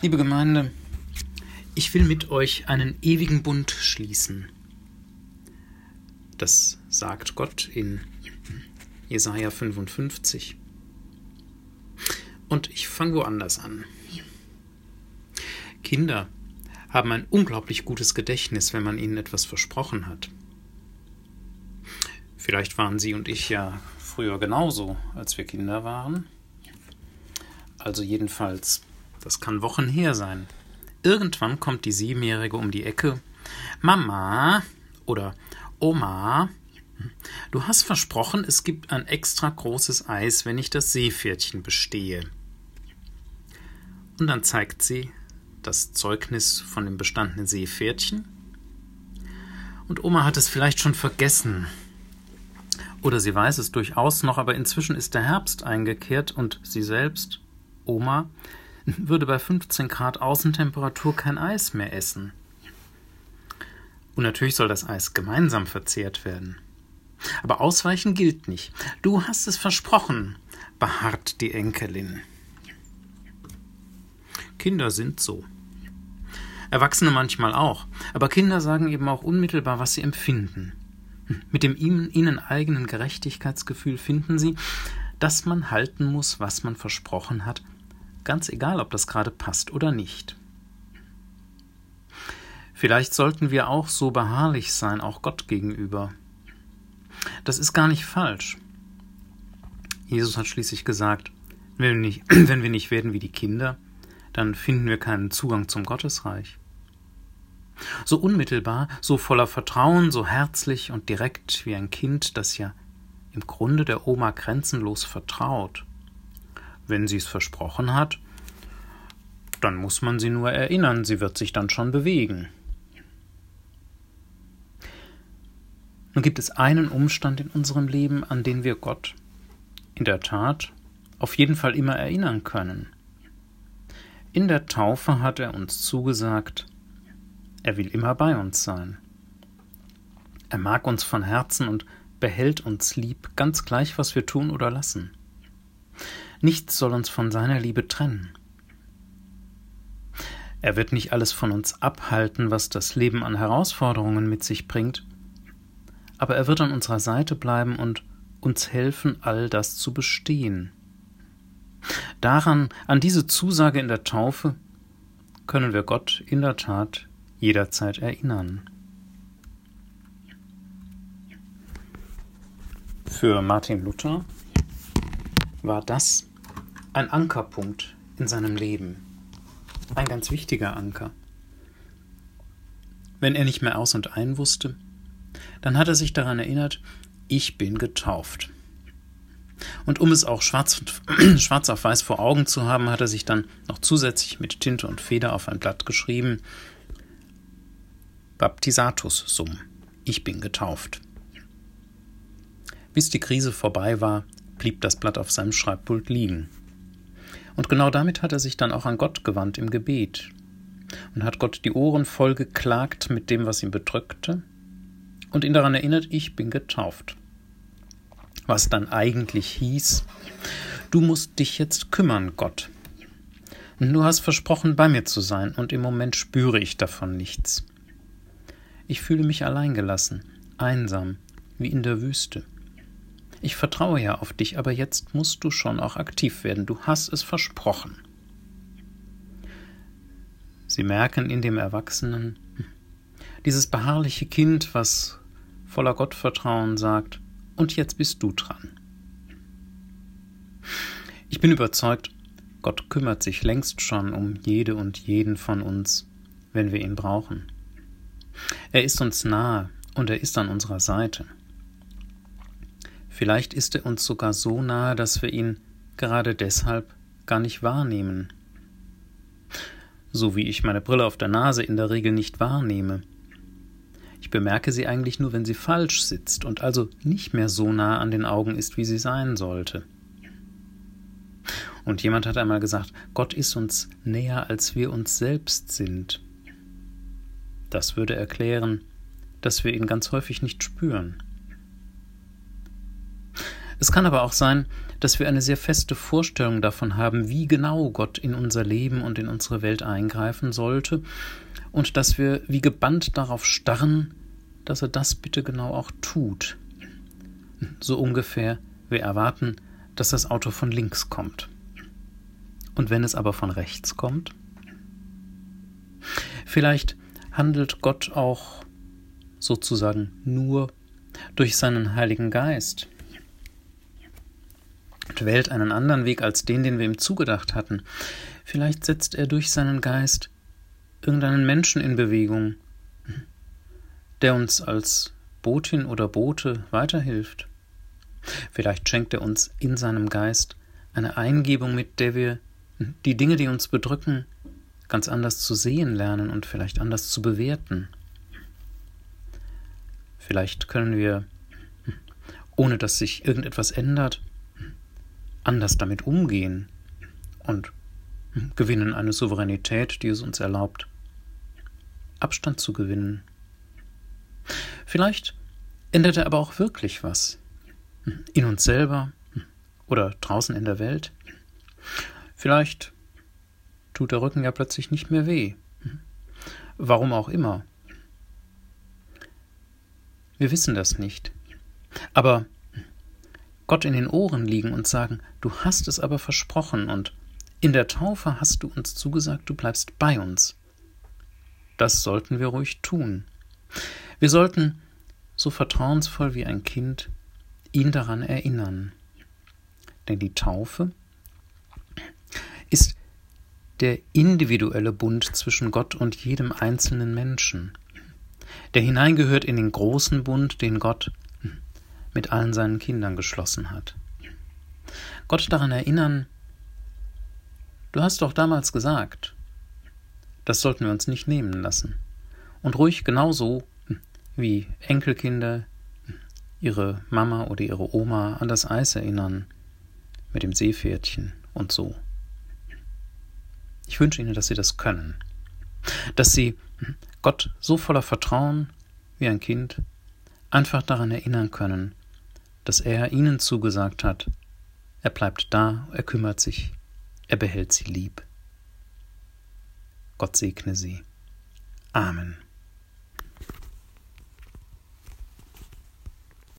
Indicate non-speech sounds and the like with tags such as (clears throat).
Liebe Gemeinde, ich will mit euch einen ewigen Bund schließen. Das sagt Gott in Jesaja 55. Und ich fange woanders an. Kinder haben ein unglaublich gutes Gedächtnis, wenn man ihnen etwas versprochen hat. Vielleicht waren Sie und ich ja früher genauso, als wir Kinder waren. Also jedenfalls das kann Wochen her sein. Irgendwann kommt die Siebenjährige um die Ecke. Mama oder Oma, du hast versprochen, es gibt ein extra großes Eis, wenn ich das Seepferdchen bestehe. Und dann zeigt sie das Zeugnis von dem bestandenen Seepferdchen. Und Oma hat es vielleicht schon vergessen. Oder sie weiß es durchaus noch, aber inzwischen ist der Herbst eingekehrt und sie selbst, Oma, würde bei 15 Grad Außentemperatur kein Eis mehr essen. Und natürlich soll das Eis gemeinsam verzehrt werden. Aber ausweichen gilt nicht. Du hast es versprochen, beharrt die Enkelin. Kinder sind so. Erwachsene manchmal auch, aber Kinder sagen eben auch unmittelbar, was sie empfinden. Mit dem ihnen eigenen Gerechtigkeitsgefühl finden sie, dass man halten muss, was man versprochen hat, ganz egal, ob das gerade passt oder nicht. Vielleicht sollten wir auch so beharrlich sein, auch Gott gegenüber. Das ist gar nicht falsch. Jesus hat schließlich gesagt, wenn wir nicht, (clears throat) wenn wir nicht werden wie die Kinder, dann finden wir keinen Zugang zum Gottesreich. So unmittelbar, so voller Vertrauen, so herzlich und direkt wie ein Kind, das ja im Grunde der Oma grenzenlos vertraut, wenn sie es versprochen hat, dann muss man sie nur erinnern, sie wird sich dann schon bewegen. Nun gibt es einen Umstand in unserem Leben, an den wir Gott in der Tat auf jeden Fall immer erinnern können. In der Taufe hat er uns zugesagt, er will immer bei uns sein. Er mag uns von Herzen und behält uns lieb, ganz gleich, was wir tun oder lassen. Nichts soll uns von seiner Liebe trennen. Er wird nicht alles von uns abhalten, was das Leben an Herausforderungen mit sich bringt, aber er wird an unserer Seite bleiben und uns helfen, all das zu bestehen. Daran, an diese Zusage in der Taufe, können wir Gott in der Tat jederzeit erinnern. Für Martin Luther war das ein Ankerpunkt in seinem Leben, ein ganz wichtiger Anker. Wenn er nicht mehr aus und ein wusste, dann hat er sich daran erinnert, ich bin getauft. Und um es auch schwarz, (clears throat) schwarz auf weiß vor Augen zu haben, hat er sich dann noch zusätzlich mit Tinte und Feder auf ein Blatt geschrieben, Baptisatus sum, ich bin getauft. Bis die Krise vorbei war, blieb das Blatt auf seinem Schreibpult liegen. Und genau damit hat er sich dann auch an Gott gewandt im Gebet und hat Gott die Ohren voll geklagt mit dem, was ihn bedrückte und ihn daran erinnert, ich bin getauft. Was dann eigentlich hieß, du musst dich jetzt kümmern, Gott. Und du hast versprochen, bei mir zu sein, und im Moment spüre ich davon nichts. Ich fühle mich alleingelassen, einsam, wie in der Wüste. Ich vertraue ja auf dich, aber jetzt musst du schon auch aktiv werden. Du hast es versprochen. Sie merken in dem Erwachsenen, dieses beharrliche Kind, was voller Gottvertrauen sagt, und jetzt bist du dran. Ich bin überzeugt, Gott kümmert sich längst schon um jede und jeden von uns, wenn wir ihn brauchen. Er ist uns nahe und er ist an unserer Seite. Vielleicht ist er uns sogar so nahe, dass wir ihn gerade deshalb gar nicht wahrnehmen. So wie ich meine Brille auf der Nase in der Regel nicht wahrnehme. Ich bemerke sie eigentlich nur, wenn sie falsch sitzt und also nicht mehr so nah an den Augen ist, wie sie sein sollte. Und jemand hat einmal gesagt, Gott ist uns näher, als wir uns selbst sind. Das würde erklären, dass wir ihn ganz häufig nicht spüren. Es kann aber auch sein, dass wir eine sehr feste Vorstellung davon haben, wie genau Gott in unser Leben und in unsere Welt eingreifen sollte, und dass wir wie gebannt darauf starren, dass er das bitte genau auch tut. So ungefähr, wir erwarten, dass das Auto von links kommt. Und wenn es aber von rechts kommt? Vielleicht handelt Gott auch sozusagen nur durch seinen Heiligen Geist und wählt einen anderen Weg als den, den wir ihm zugedacht hatten. Vielleicht setzt er durch seinen Geist irgendeinen Menschen in Bewegung, der uns als Botin oder Bote weiterhilft. Vielleicht schenkt er uns in seinem Geist eine Eingebung, mit der wir die Dinge, die uns bedrücken, ganz anders zu sehen lernen und vielleicht anders zu bewerten. Vielleicht können wir, ohne dass sich irgendetwas ändert, anders damit umgehen und gewinnen eine Souveränität, die es uns erlaubt, Abstand zu gewinnen. Vielleicht ändert er aber auch wirklich was in uns selber oder draußen in der Welt. Vielleicht tut der Rücken ja plötzlich nicht mehr weh. Warum auch immer. Wir wissen das nicht. Aber Gott in den Ohren liegen und sagen, du hast es aber versprochen und in der Taufe hast du uns zugesagt, du bleibst bei uns. Das sollten wir ruhig tun. Wir sollten, so vertrauensvoll wie ein Kind, ihn daran erinnern. Denn die Taufe ist der individuelle Bund zwischen Gott und jedem einzelnen Menschen, der hineingehört in den großen Bund, den Gott mit allen seinen Kindern geschlossen hat. Gott daran erinnern, du hast doch damals gesagt, das sollten wir uns nicht nehmen lassen. Und ruhig genauso wie Enkelkinder ihre Mama oder ihre Oma an das Eis erinnern mit dem Seepferdchen und so. Ich wünsche Ihnen, dass Sie das können, dass Sie Gott so voller Vertrauen wie ein Kind einfach daran erinnern können, dass er Ihnen zugesagt hat, er bleibt da, er kümmert sich, er behält Sie lieb. Gott segne Sie. Amen.